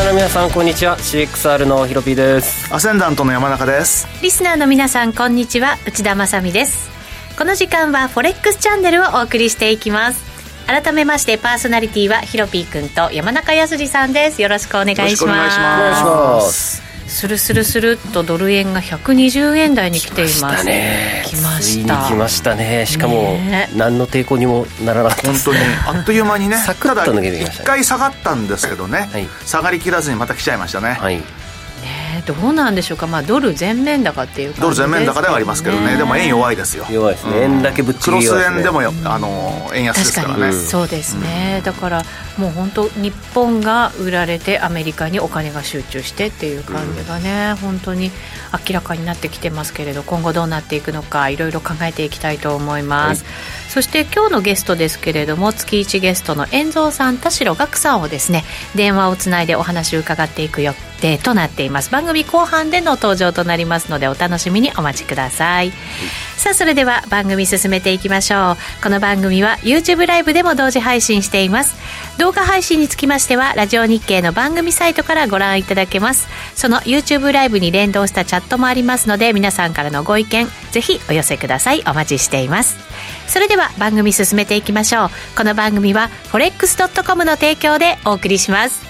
スナーの皆さんこんにちは。CXR のヒロピーです。アセンダントの山中です。リスナーの皆さんこんにちは。内田まさです。この時間はフォレックスチャンネルをお送りしていきます。改めましてパーソナリティはヒロピー君と山中康さんです。よろしくお願いしますすスルスルスルっとドル円が120円台に来ています。ね。来ました。来ましたね。しかも、何の抵抗にもならなかった。本当にあっという間にね サクッと抜けてきました、ね、一回下がったんですけどね、はい、下がりきらずにまた来ちゃいましたね。はいね、どうなんでしょうか、まあ、ドル全面高っていうドル全面高ではありますけどね。でも円弱いですよ。弱いですね、うん、円だけぶっちぎり、ね、クロス円でもあの円安ですからね、うん、そうですね、うん、だからもう本当日本が売られてアメリカにお金が集中してっていう感じがね、本当に明らかになってきてますけれど今後どうなっていくのかいろいろ考えていきたいと思います、はい、そして今日のゲストですけれども月1ゲストの遠蔵さん田代岳さんをですね電話をつないでお話を伺っていく予定となっています。番組後半での登場となりますのでお楽しみにお待ちください、はい、さあそれでは番組進めていきましょう。この番組は YouTube ライブでも同時配信しています。動画配信につきましてはラジオ日経の番組サイトからご覧いただけます。その YouTube ライブに連動したチャットもありますので皆さんからのご意見ぜひお寄せください。お待ちしています。それでは番組進めていきましょう。この番組は forex.com の提供でお送りします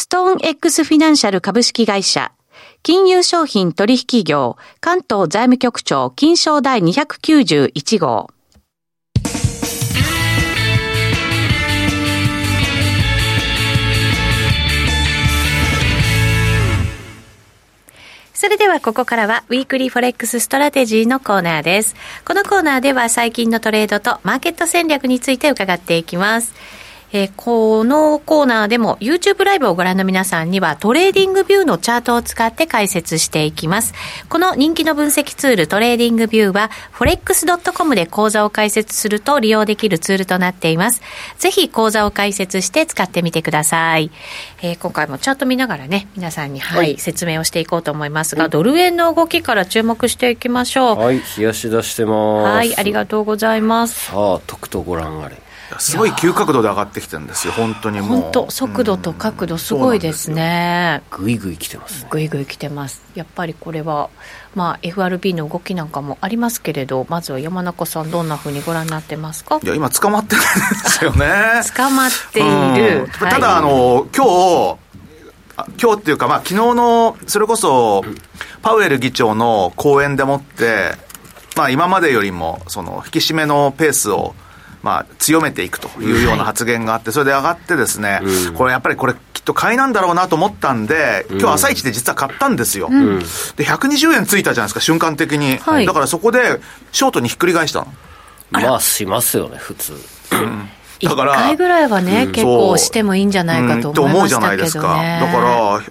ストーン X フィナンシャル株式会社、金融商品取引業、関東財務局長、金賞第291号。それではここからは Weekly Forex Strategy のコーナーです。このコーナーでは最近のトレードとマーケット戦略について伺っていきます。えー、このコーナーでも YouTube ライブをご覧の皆さんには TradingView のチャートを使って解説していきます。この人気の分析ツール TradingView は forex.com で講座を開設すると利用できるツールとなっています。ぜひ講座を開設して使ってみてください。えー、今回もチャート見ながらね、皆さんに、はい、はい、説明をしていこうと思いますが、ドル円の動きから注目していきましょう。はい、冷やし出してます。はい、ありがとうございます。さあ、とくとご覧あれ。すごい急角度で上がってきてるんですよ、本当にもう。本当、速度と角度、すごいですね。ぐいぐい来てます、ね、ぐいぐい来てます。やっぱりこれは、まあ、FRB の動きなんかもありますけれど、まずは山中さん、どんなふうにご覧になってますか？いや、今、捕まってるんですよね。捕まっている。うん、ただ、あの、今日、今日っていうか、まあ、昨日の、それこそ、パウエル議長の講演でもって、まあ、今までよりも、その、引き締めのペースを、まあ、強めていくというような発言があって、それで上がってですね、うん、これやっぱりこれ、きっと買いなんだろうなと思ったんで、今日朝一で実は買ったんですよ。うん、で、120円ついたじゃないですか、瞬間的に。はい、だからそこで、ショートにひっくり返したの？まあ、しますよね、普通。うんだから1回ぐらいはね、結構してもいいんじゃないかと思いましたけどね。思うじゃないですか。だから、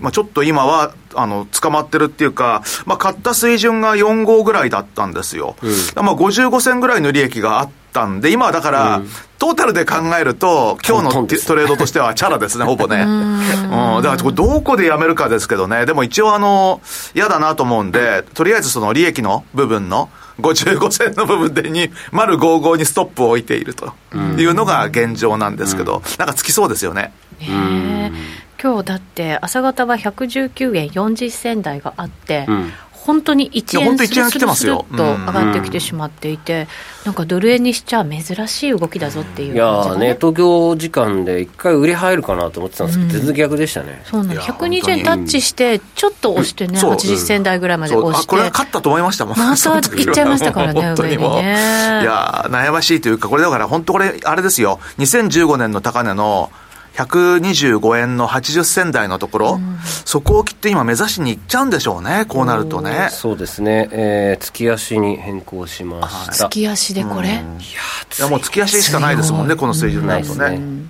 まあ、ちょっと今は、あの、捕まってるっていうか、まあ、買った水準が4号ぐらいだったんですよ。うん、まあ、55銭ぐらいの利益があったんで、今はだから、うん、トータルで考えると、今日のトレードとしてはチャラですね、ほぼね。うん、だから、どこでやめるかですけどね。でも一応、あの、嫌だなと思うんで、とりあえずその利益の部分の、55銭の部分でに、丸55にストップを置いているというのが現状なんですけど、なんかつきそうですよね。へ今日だって朝方は119円40銭台があって、うん、本当に1円するするすると上がってきてしまっていて、なんかドル円にしちゃ珍しい動きだぞっていう、ね、いやね、東京時間で一回売り入るかなと思ってたんですけど、全然逆でしたね。そうなん120円タッチして、ちょっと押してね、80銭台ぐらいまで押して。これ勝ったと思いましたもん。またいっちゃいましたからね、上にね。いや悩ましいというか、これだから本当これ、あれですよ、2015年の高値の、125円の80銭台のところ、うん、そこを切って今、目指しにいっちゃうんでしょうね、こうなるとね。そうですね、えー、月足に変更しました。月足でこれ、うん、いやいやもう月足しかないですもんね、この水準になるとね。ね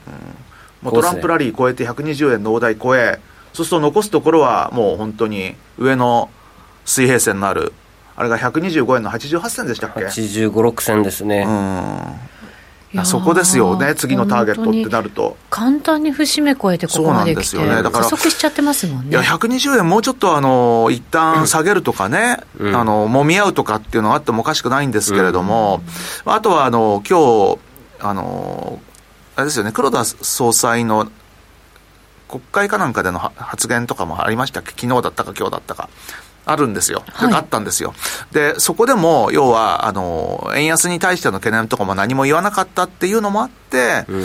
もうトランプラリー超えて120円の大台超え、そうすると残すところはもう本当に上の水平線のある、あれが125円の88銭でしたっけ ?85、6銭ですね。うんそこですよね、次のターゲットってなると。簡単に節目超えてここまで来て、ね、だから加速しちゃってますもんね。いや、120円もうちょっとあの、一旦下げるとかね、うん、あの、揉み合うとかっていうのがあってもおかしくないんですけれども、うん、あとはあの、今日、あの、あれですよね、黒田総裁の国会かなんかでの発言とかもありましたっけ？昨日だったか今日だったか。あるんですよ。はい、あったんですよ。で、そこでも、要は、あの、円安に対しての懸念とかも何も言わなかったっていうのもあって、うん、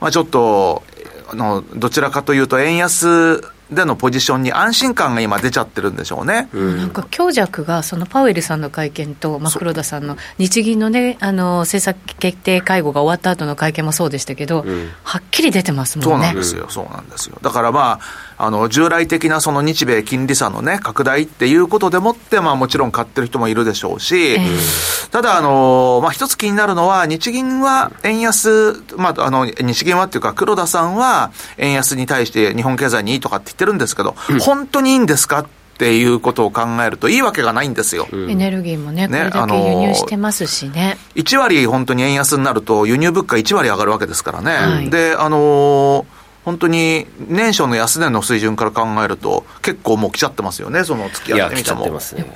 まあちょっと、あの、どちらかというと、円安でのポジションに安心感が今出ちゃってるんでしょうね、うん、なんか強弱がそのパウエルさんの会見と、まあ、黒田さんの日銀のねあの政策決定会合が終わった後の会見もそうでしたけど、うん、はっきり出てますもんね。そうなんですよ。そうなんですよ。だからまああの従来的なその日米金利差のね拡大っていうことでもって、まあ、もちろん買ってる人もいるでしょうし、えー、ただあの、まあ、一つ気になるのは日銀は円安、まあ、あの日銀はっていうか黒田さんは円安に対して日本経済にいいとかって言ってるんですけど、本当にいいんですかっていうことを考えると、いいわけがないんですよ。エネルギーもね、これだけ輸入してますしね。1割本当に円安になると、輸入物価1割上がるわけですからね。はい、で、あのー本当に年初の安値の水準から考えると、結構もう来ちゃってますよね、その月合ってみても。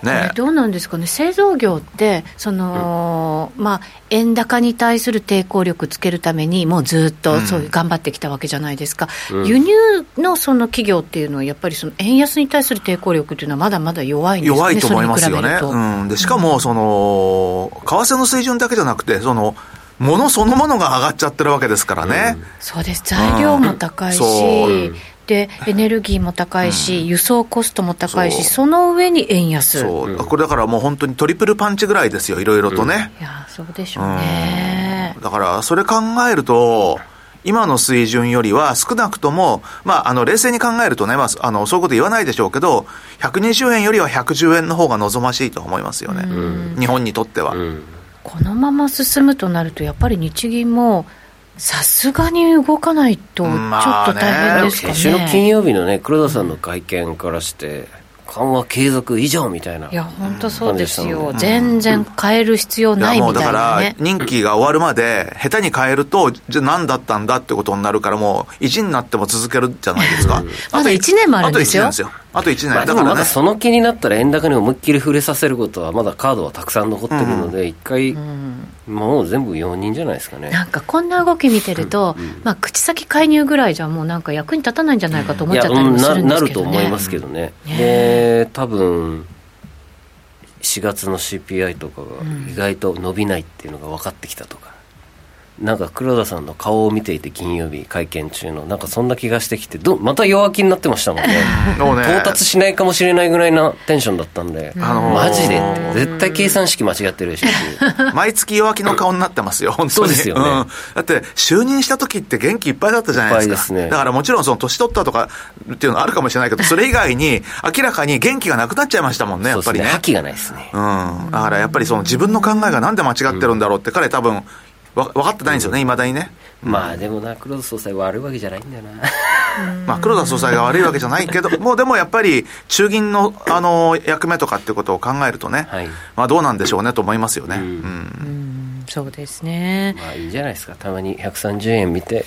ねどうなんですかね、製造業って、その、うん、まあ、円高に対する抵抗力つけるために、もうずっとそういう頑張ってきたわけじゃないですか、うん、輸入のその企業っていうのは、やっぱりその円安に対する抵抗力っていうのは、まだまだ弱いんですね、弱いと思いますよね。うん、でしかもその、為替の水準だけじゃなくて、そのものそのものが上がっちゃってるわけですからね。うん、そうです。材料も高いし、うん、で、エネルギーも高いし、うん、輸送コストも高いし、その上に円安。そう。これだからもう本当にトリプルパンチぐらいですよ、いろいろとね。いや、そうでしょうね。だから、それ考えると、今の水準よりは少なくとも、まあ、あの、冷静に考えるとね、まあ、あの、そういうこと言わないでしょうけど、120円よりは110円の方が望ましいと思いますよね。日本にとっては。このまま進むとなると、やっぱり日銀も、さすがに動かないと、ちょっと大変ですかね。先週の金曜日のね、黒田さんの会見からして、緩和継続以上みたいな。いや、本当そうですよ。全然変える必要ないみたいな、ね、だから、任期が終わるまで、下手に変えると、じゃあ何だったんだってことになるから、もう、意地になっても続けるじゃないですか。まだ1年もあるんですよ。あと1年ですよ。あと1年、まあ、だから、ね、まだその気になったら円高に思いっきり触れさせることはまだカードはたくさん残ってるので、一、うん、回、うん、もう全部容認じゃないですかね。なんかこんな動き見てると、うん、まあ、口先介入ぐらいじゃもうなんか役に立たないんじゃないかと思っちゃったりもするんですけど、ね、なると思いますけどね、で多分4月の CPI とかが意外と伸びないっていうのが分かってきたとか、なんか黒田さんの顔を見ていて金曜日会見中のなんかそんな気がしてきてどまた弱気になってましたもんね。ね。到達しないかもしれないぐらいなテンションだったんで、あのー、マジでって。絶対計算式間違ってるでしょ毎月弱気の顔になってますよ本当に。そうですよね、うん、だって就任した時って元気いっぱいだったじゃないですか、ね、だからもちろんその年取ったとかっていうのはあるかもしれないけどそれ以外に明らかに元気がなくなっちゃいましたもんねやっぱりね。覇気がないですね、うん、だからやっぱりその自分の考えがなんで間違ってるんだろうって彼多分分かってないんですよね、いまだにね。まあでもな、黒田総裁悪いわけじゃないんだよな。まあ、黒田総裁が悪いわけじゃないけど、もうでもやっぱり、中銀のあの役目とかってことを考えるとね、はい。まあ、どうなんでしょうねと思いますよね。うん。うん。うん。そうですね。まあいいんじゃないですか。たまに130円見て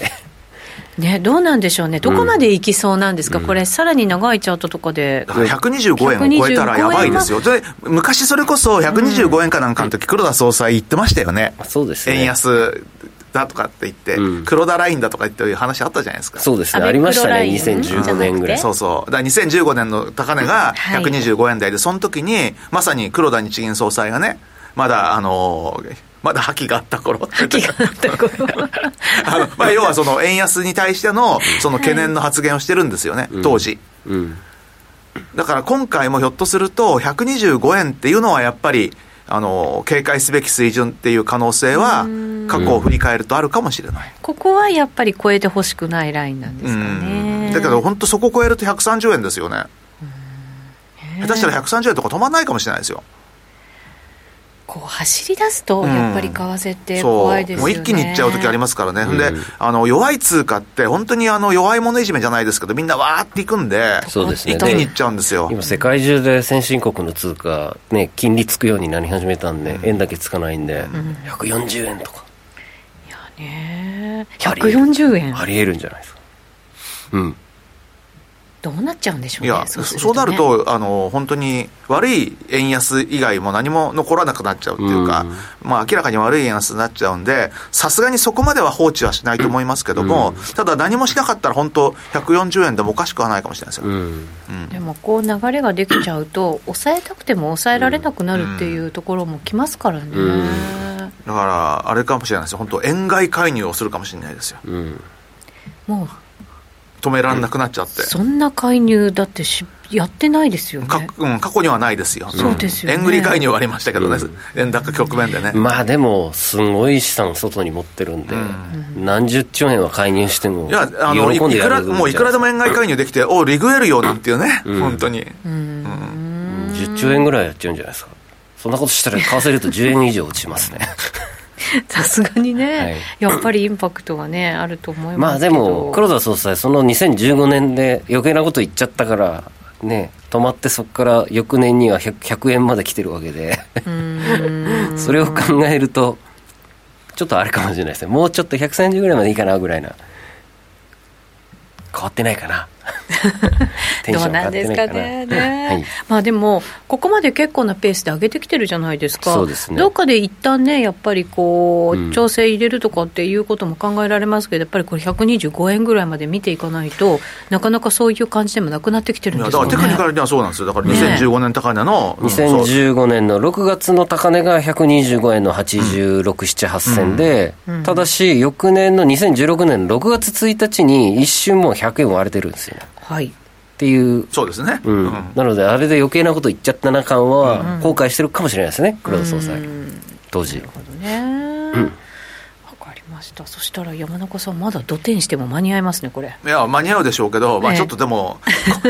ね、どうなんでしょうね。どこまで行きそうなんですか、これ、さらに長いチャートとかでだ。から125円を超えたらやばいですよ。で、昔それこそ125円かなんかの時、黒田総裁言ってましたよね。そうですね円安だとかって言って、うん黒田ラインだとか言っていう話あったじゃないですか。そうですねありましたね黒ライン2015年ぐらいそうそう。だから2015年の高値がはい125円台で、その時に、まさに黒田日銀総裁がね、まだ、あのーまだ覇気があった頃って気があった頃 あの、まあ、要はその円安に対しての、その懸念の発言をしてるんですよね、当時。うんだから今回もひょっとすると、125円っていうのはやっぱり、あの、警戒すべき水準っていう可能性は、過去を振り返るとあるかもしれない。ここはやっぱり超えてほしくないラインなんですかうね。んだけど、本当そこ超えると130円ですよね。下手したら130円とか止まんないかもしれないですよ。こう走り出すと、うん。やっぱり為替って怖いですよね。もう一気にいっちゃう時ありますからね、うん。であの弱い通貨って、本当にあの弱い者いじめじゃないですけど、みんなわーっていくんで、そうですね。一気にいっちゃうんですよ。今世界中で先進国の通貨ね金利つくようになり始めたんで、円だけつかないんで、140円とか。ね。えありえる。140円。ありえるんじゃないですか。うんどうなっちゃうんでしょうねいや、そそううなると、あの、本当に悪い円安以外も何も残らなくなっちゃうっていうか、まあ明らかに悪い円安になっちゃうんで、さすがにそこまでは放置はしないと思いますけども、ただ何もしなかったら本当140円でもおかしくはないかもしれないですよ。うん。でもこう流れができちゃうと抑えたくても抑えられなくなるっていうところも来ますからね、うん。だから、あれかもしれないですよ。本当円買い介入をするかもしれないですよ。うん。もう止められなくなっちゃって。そんな介入だってしやってないですよね。かうん、過去にはないですよ。そうですよね。円売り介入はありましたけどね、円高局面でね。まあでもすごい資産外に持ってるんで、何十兆円は介入してもいや、あの、いくら、もういくらでも円買い介入できて、おリグエルよなんていうね、ん。本当に。10兆円ぐらいやっちゃうんじゃないですか。そんなことしたら為替レート10円以上落ちますね さすがにね、はい。やっぱりインパクトはねあると思いまあでますけども黒田総裁その2015年で余計なこと言っちゃったからね止まってそこから翌年には 100, 100円まで来てるわけで。うん。それを考えるとちょっとあれかもしれないですね。もうちょっと130ぐらいまでいいかなぐらいな。変わってないかな どうション変わなんですかね。ね。はい。まあでもここまで結構なペースで上げてきてるじゃないですか。そうですね。どっかで一旦ねやっぱりこう、うん。調整入れるとかっていうことも考えられますけどやっぱりこれ125円ぐらいまで見ていかないとなかなかそういう感じでもなくなってきてるんですよね。だからテクニカルにはそうなんですよ。だからね。2015年高値の、うんそう2015年の6月の高値が125円の86、7、8銭で、ただし、翌年の2016年の6月1日に一瞬もう100円割れてるんですよ。ね。はい。っていう、そうですね。うん。うん。なので、あれで余計なこと言っちゃったな感は、後悔してるかもしれないですね、黒田総裁、当時。ねわかりました。そしたら山中さんまだ土天しても間に合いますねこれ。いや、間に合うでしょうけど、まあええ。ちょっとでも、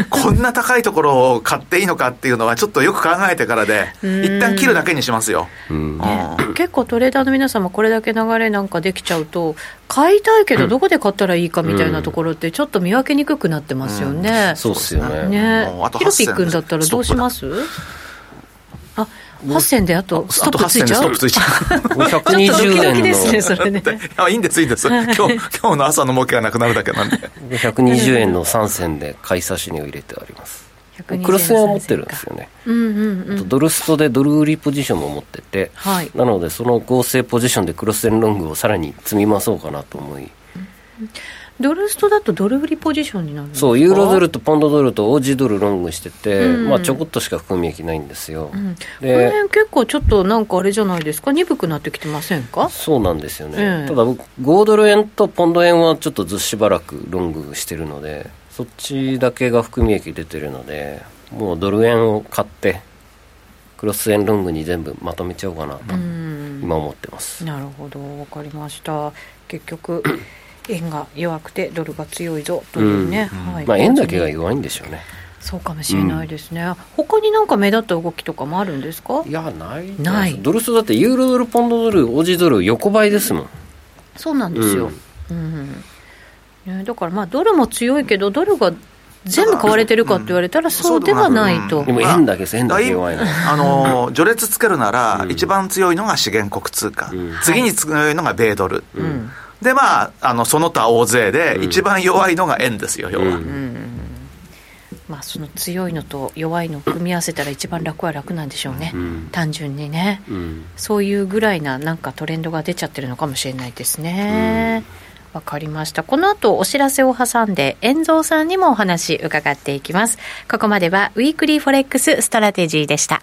こ こんな高いところを買っていいのかっていうのは、ちょっとよく考えてからで、ん。一旦切るだけにしますよ。うん。うん。結構トレーダーの皆さんもこれだけ流れなんかできちゃうと買いたいけどどこで買ったらいいかみたいなところってちょっと見分けにくくなってますよね、そうっすよね。ね。ヒロピ8ックンだったらどうします？あ8銭であとストップついちゃう？あと8銭でストップついちゃう。ちょっとドキ120ドキですね円それね あいいんです、いいんです。今日、今日の朝の儲けがなくなるだけなんで。の120円の3銭で買い差し値を入れてあります。クロス円を持ってるんですよね。うんうんうんあとドルストでドル売りポジションも持ってて、はいなのでその合成ポジションでクロス円ロングをさらに積み増そうかなと思いドルストだとドル売りポジションになるんですか？そうユーロドルとポンドドルとオージードルロングしてて、うん。まあ、ちょこっとしか含み益ないんですよ、うん。こので辺結構ちょっとなんかあれじゃないですか？鈍くなってきてませんか？そうなんですよね、ええ。ただ僕5ドル円とポンド円はちょっとずしばらくロングしてるのでそっちだけが含み益出てるのでもうドル円を買ってクロス円ロングに全部まとめちゃおうかなとうん。今思ってます、なるほど。分かりました。結局円が弱くてドルが強いぞというね、はい。まあ、円だけが弱いんでしょうね。そうかもしれないですね、他になんか目立った動きとかもあるんですか？いやないない。ドルストだってユーロドルポンドドルオージードル横ばいですもん。そうなんですよ、うん。ね、だからまあドルも強いけどドルが全部買われてるかって言われたらそうではないと、でも円だけ円だけ弱いの。あの序列つけるなら、一番強いのが資源国通貨、次に強いのが米ドル、でまああのその他大勢で、一番弱いのが円ですよ要は、まあ、その強いのと弱いのを組み合わせたら一番楽は楽なんでしょうね、単純にね、そういうぐらいななんかトレンドが出ちゃってるのかもしれないですね。わかりました。この後お知らせを挟んで、遠蔵さんにもお話伺っていきます。ここまではウィークリーフォレックスストラテジーでした。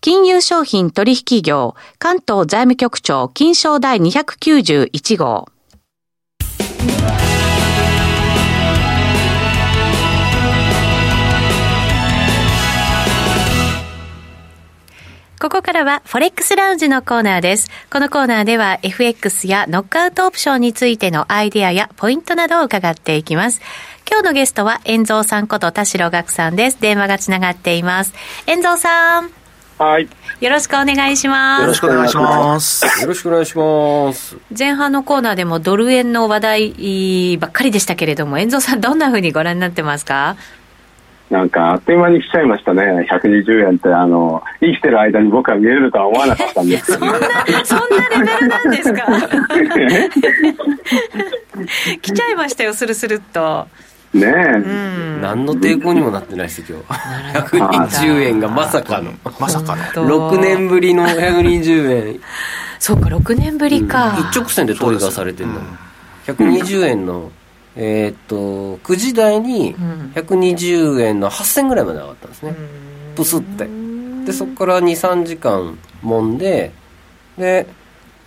金融商品取引業関東財務局長金賞第291号ここからは、フォレックスラウンジのコーナーです。このコーナーでは、FX やノックアウトオプションについてのアイデアやポイントなどを伺っていきます。今日のゲストは、遠蔵さんこと田代岳さんです。電話がつながっています。遠蔵さん。はい。よろしくお願いします。よろしくお願いします。よろしくお願いします。前半のコーナーでもドル円の話題ばっかりでしたけれども、遠藤さん、どんなふうにご覧になってますか？なんか、あっという間に来ちゃいましたね。120円って、あの、生きてる間に僕は見えるとは思わなかったんですけど、ね、そんな、そんなレベルなんですか？来ちゃいましたよ、スルスルっと。ねえ、何の抵抗にもなってないですよ今日。120円がまさかの。まさかの。6年ぶりの120円。そうか6年ぶりか、一直線でトリガーされてるの、120円のえっと9時台に120円の8000ぐらいまで上がったんですね、プスって。でそこから23時間もんでで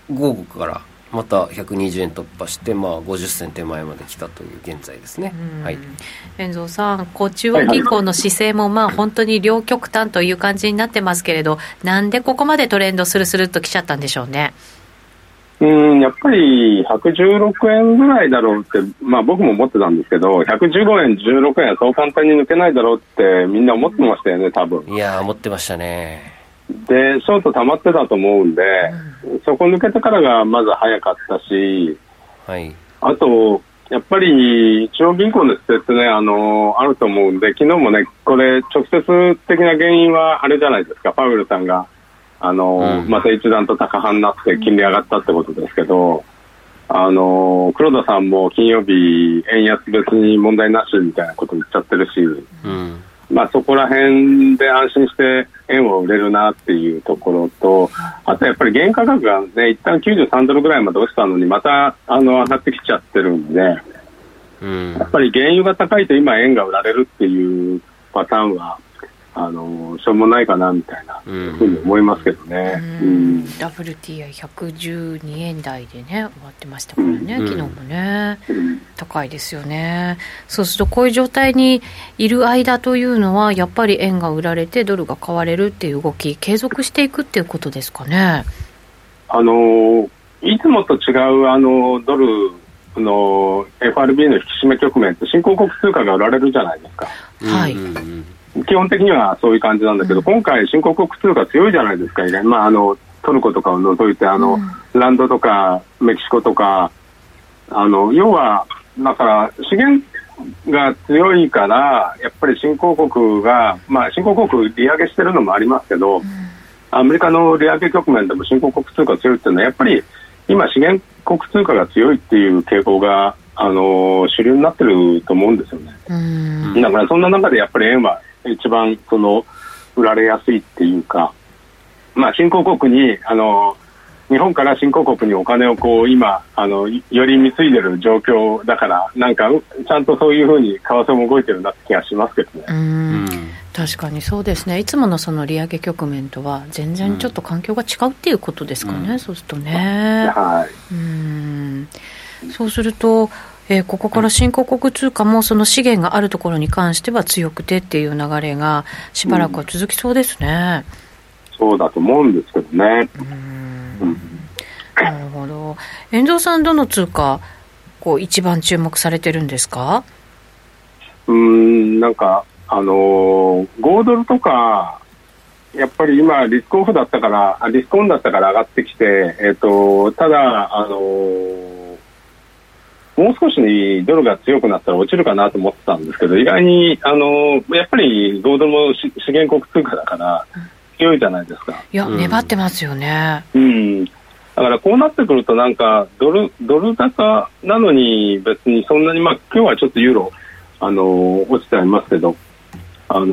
午後からまた120円突破して、まあ、50銭手前まで来たという現在ですね、はい、遠藤さん、こう中央銀行の姿勢も、まあ、本当に両極端という感じになってますけれど、なんでここまでトレンドするするっと来ちゃったんでしょうね？うんやっぱり116円ぐらいだろうって、まあ、僕も思ってたんですけど、115円、16円はそう簡単に抜けないだろうって、みんな思ってましたよね、多分。いや思ってましたね。で、ショート溜まってたと思うんで、うん、そこ抜けてからがまず早かったし、はい、あと、やっぱり中央銀行の施設ね、あの、あると思うんで、昨日もね、これ、直接的な原因はあれじゃないですか、パウエルさんが、あの、うん、また一段と高派になって金利上がったってことですけど、あの、黒田さんも金曜日、円安別に問題なしみたいなこと言っちゃってるし、うんまあ、そこら辺で安心して円を売れるなっていうところと、あとやっぱり原価格がね、一旦93ドルぐらいまで落ちたのに、またあの上がってきちゃってるんで、うん、やっぱり原油が高いと今、円が売られるっていうパターンは、あのしょうもないかなみたいなふうに思いますけどね、うん。うん、WTI112 円台でね終わってましたからね、うん、昨日もね、高いですよね。そうするとこういう状態にいる間というのはやっぱり円が売られてドルが買われるっていう動き継続していくっていうことですかね。あのいつもと違うあのドルの FRB の引き締め局面って新興国通貨が売られるじゃないですか。はい。うんうん基本的にはそういう感じなんだけど、今回、新興国通貨強いじゃないですか、まあ、あのトルコとかを除いてあの、ランドとかメキシコとか、あの要は、だから資源が強いから、やっぱり新興国が、まあ、新興国、利上げしてるのもありますけど、アメリカの利上げ局面でも新興国通貨強いっていうのは、やっぱり今、資源国通貨が強いっていう傾向が、あの主流になってると思うんですよね。うん。だからそんな中でやっぱり円は一番その売られやすいっていうか、まあ、新興国にあの日本から新興国にお金をこう今あのより貢いでる状況だからなんかちゃんとそういうふうに為替も動いてるなって気がしますけどね。ううんん。確かにそうですね、いつものその利上げ局面とは全然ちょっと環境が違うっていうことですかね、うん。そうするとね。はい。うん。そうすると、えーここから新興国通貨もその資源があるところに関しては強くてっていう流れがしばらくは続きそうですね。そうだと思うんですけどね。うんなるほど。遠藤さん、どの通貨、こう一番注目されてるんですか？うーんなんか、あのー、5ドルとか、やっぱり今、リスクオフだったから、あリスクオンだったから上がってきて、えっ、と、ただ、あのーもう少しドルが強くなったら落ちるかなと思ってたんですけど、意外に、あのーやっぱり5ドルもし資源国通貨だから、強いじゃないですか。いや、うん粘ってますよね。うん。だからこうなってくるとなんかドルドル高なのに別にそんなにまあ今日はちょっとユーロあのー落ちてありますけどあの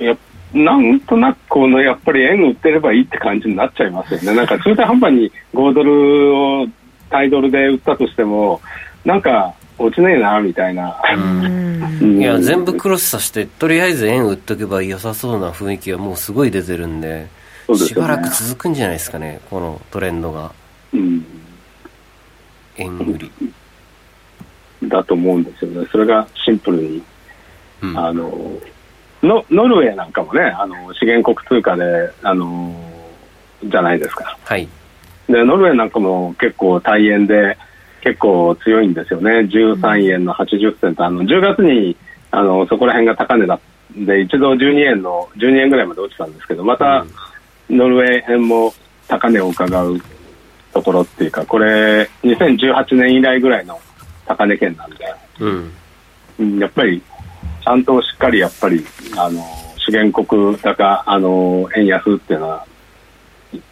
ーやなんとなくこのやっぱり円売ってればいいって感じになっちゃいますよね。なんか中途半端に5ドルをタイドルで売ったとしてもなんか落ちねえなみたいな。いや全部クロスさせてとりあえず円売っとけば良さそうな雰囲気がもうすごい出てるんででね。ばらく続くんじゃないですかねこのトレンドが。うん。円売り、だと思うんですよね。それがシンプルにうん。あのノノルウェーなんかもね、あの資源国通貨で、あのじゃないですか。はいで、ノルウェーなんかも結構大円で、結構強いんですよね。13円の80銭と、あの10月にあのそこら辺が高値だで、一度12円の、12円ぐらいまで落ちたんですけど、またノルウェー円も高値を伺うところっていうか、これ、2018年以来ぐらいの高値圏なんで。うんうんやっぱり、ちゃんとしっかりやっぱり、あの、資源国高、あの、円安っていうのは、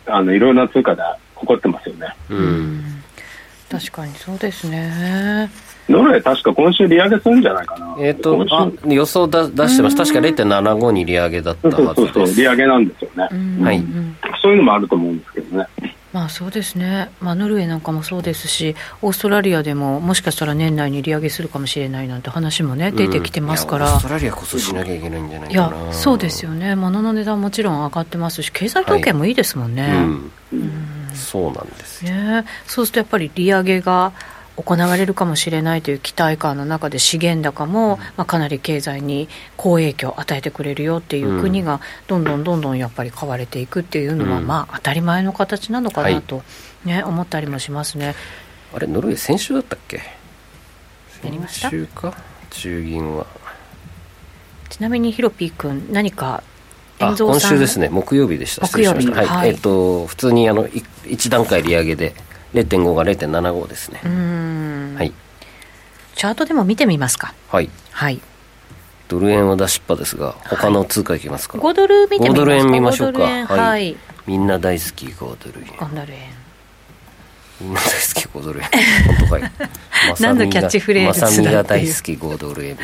あの、いろいろな通貨で起こってますよね。うん。確かにそうですね。ノルウェー確か今週利上げするんじゃないかな。えっ、と今週あ予想だ出してます。確か0.75に利上げだったそうはそうそう、ずです利上げなんですよね。うんはいうん。そういうのもあると思うんですけどね。まあそうですね、まあ、ノルウェーなんかもそうですし、オーストラリアでももしかしたら年内に利上げするかもしれないなんて話もね、出てきてますから。いやオースト、ラリアこそしなきゃいけないんじゃないいかな。や、そうですよね、物の値段もちろん上がってますし、経済統計もいいですもんね。うん、そうなんですよ。ね。そうするとやっぱり利上げが行われるかもしれないという期待感の中で資源高も、まあ、かなり経済に好影響を与えてくれるよっていう国がどんどんどんどんやっぱり買われていくっていうのは、うん。まあ当たり前の形なのかなと、ね思ったりもしますね。あれノルウェー先週だったっけ？先週か？中銀は。ちなみにヒロピー君何か今週ですね木曜日でした。木曜日。しました。はい。えっ、と普通にあのい1段階利上げで0.5が0.75ですね。はい。チャートでも見てみますか。はい。はい。ドル円は出しっぱですが他の通貨いきますか、5ドル見てみますか？5ドル円見ましょうか。5ドル円はい。はい。みんな大好き5ドル円。5ドル円。みんな大好き5ドル円。本当かい。何のキャッチフレーズまさみが大好き5ドル円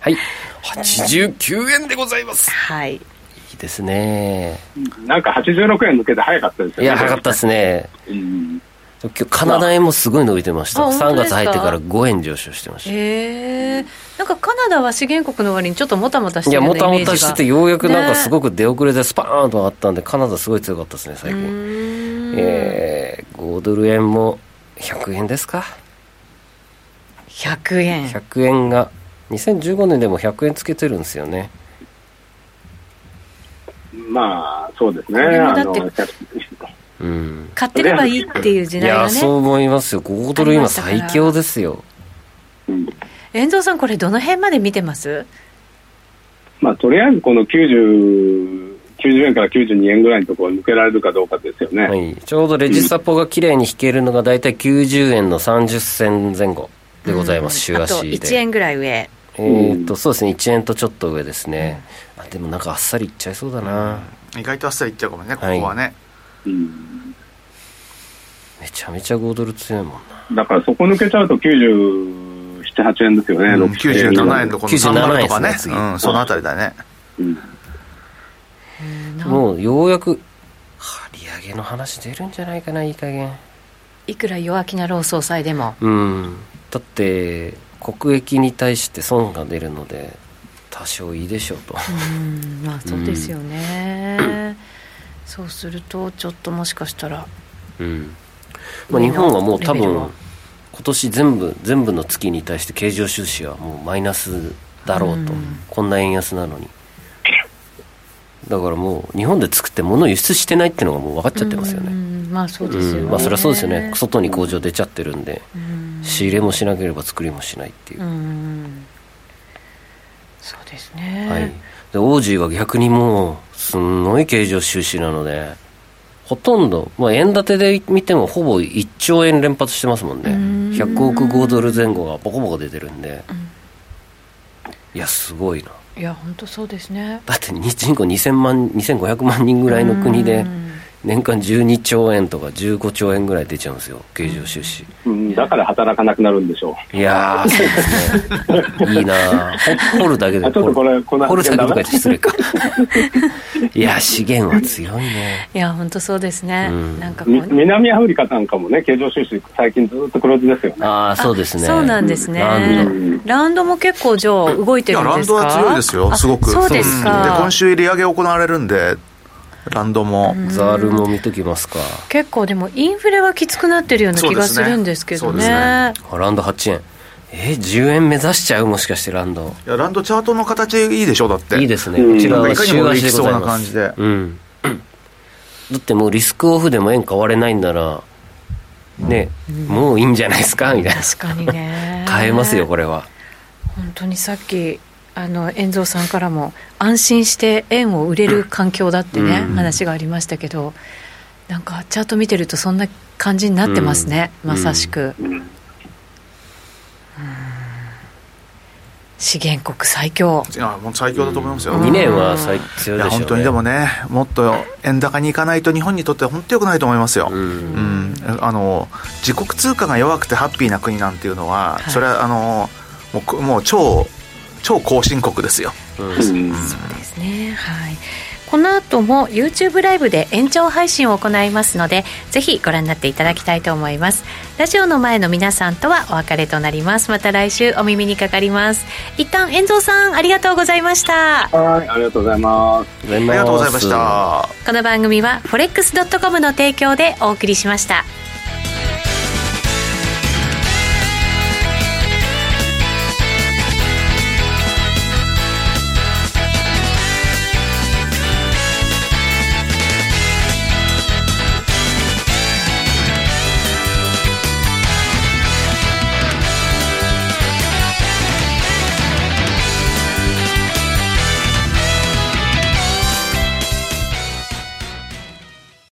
はい。89円でございます。はいいいですね。なんか86円抜けて早かったですよね。いや早かったですね。うん。今日カナダ円もすごい伸びてました。あ本当3ですか？月入ってから5円上昇してました。へえなんかカナダは資源国の割にちょっともたもたしていやるようなもたもたしててようやくなんかすくごく出遅れてスパーンと上がったんでカナダすごい強かったですね最近。えー、5ドル円も100円ですか？100円。100円が2015年でも100円つけてるんですよねまあ、そうですね。これもだってあのううん。買ってればいいっていう時い代がね。やそう思いますよ。5ドル今最強ですよ。うん。遠藤さんこれどの辺まで見てます？まあ、とりあえずこの90、90円から92円ぐらいのところを抜けられるかどうかですよね。はい、ちょうどレジスタポが綺麗に引けるのが大体90円の30銭前後でございます、週あと足で。1円ぐらい上えーっとそうですね。1円とちょっと上ですね、あでもなんかあっさりいっちゃいそうだな、意外とあっさりいっちゃうかもねここはね、うん。めちゃめちゃ5ドル強いもんな。だからそこ抜けちゃうと97、8円ですよね。うん。6 97円。のこの97 30とかね円ですね。次うん、そのあたりだね。うん。もうようやく利上げの話出るんじゃないかないい加減。いくら弱気な労総裁でも。うん。だって国益に対して損が出るので多少いいでしょうと。うん。まあそうですよね、そうするとちょっともしかしたらうん。まあ、日本はもう多分今年全部全部の月に対して経常収支はもうマイナスだろうと、うん。こんな円安なのに。だからもう日本で作って物を輸出してないっていうのがもう分かっちゃってますようねん。まあそうですよね、うん。まあそれはそうですよね。外に工場出ちゃってるんで。うん仕入れもしなければ作りもしないっていう、うん。そうですね、はい、でオージーは逆にもうすんごい経常収支なのでほとんど、まあ、円建てで見てもほぼ1兆円連発してますもんね。うん。100億5ドル前後がボコボコ出てるんで、いやすごいな。いや本当そうですね。だってに人口2000万2500万人ぐらいの国でうん年間12兆円とか15兆円ぐらい出ちゃうんですよ経常収支。うんだから働かなくなるんでしょう。いやーそうですね。いいなほ掘るだけであちょっとこれこの掘るだけとかダメ言って失礼か。いや資源は強いね。いや本当そうですね、うん。みなんかこう南アフリカなんかもね、経常収支、最近ずっと黒字ですよね。ああそうですね。そうなんですね。ランド。ラウンドも結構じゃあ動いていやるんですか？ランドは強いですよあすごく。そうですん。か、で今週利上げ行われるんでランドも、ザールも見ときますか。結構でもインフレはきつくなってるような気がするんですけどそうですね。ねあランド8円。えー、10円目指しちゃうもしかしてランド。いやランドチャートの形いいでしょだって。いいですね。うん。こちらは週足でございます。な感じで。うん。だってもうリスクオフでも円買われないんならね、もういいんじゃないですかみたいな。確かにね。買えますよこれは。本当にさっきあの遠蔵さんからも安心して円を売れる環境だってね、うん。話がありましたけどなんかチャート見てるとそんな感じになってますね、うん。まさしく、うん。資源国最強。いやもう最強だと思いますよ、2年は最強でしょうね。いや本当にでもねもっと円高に行かないと日本にとっては本当良くないと思いますよ、うん。うん。あの自国通貨が弱くてハッピーな国なんていうのは、はい。それはあのもうこもう超超後進国ですよ。うん。うんそうですね。はい。この後も YouTube ライブで延長配信を行いますのでぜひご覧になっていただきたいと思います。ラジオの前の皆さんとはお別れとなります。また来週お耳にかかります。一旦遠藤さんありがとうございました。はい、ありがとうございます。ありありがとうございましたこの番組は forex.com の提供でお送りしました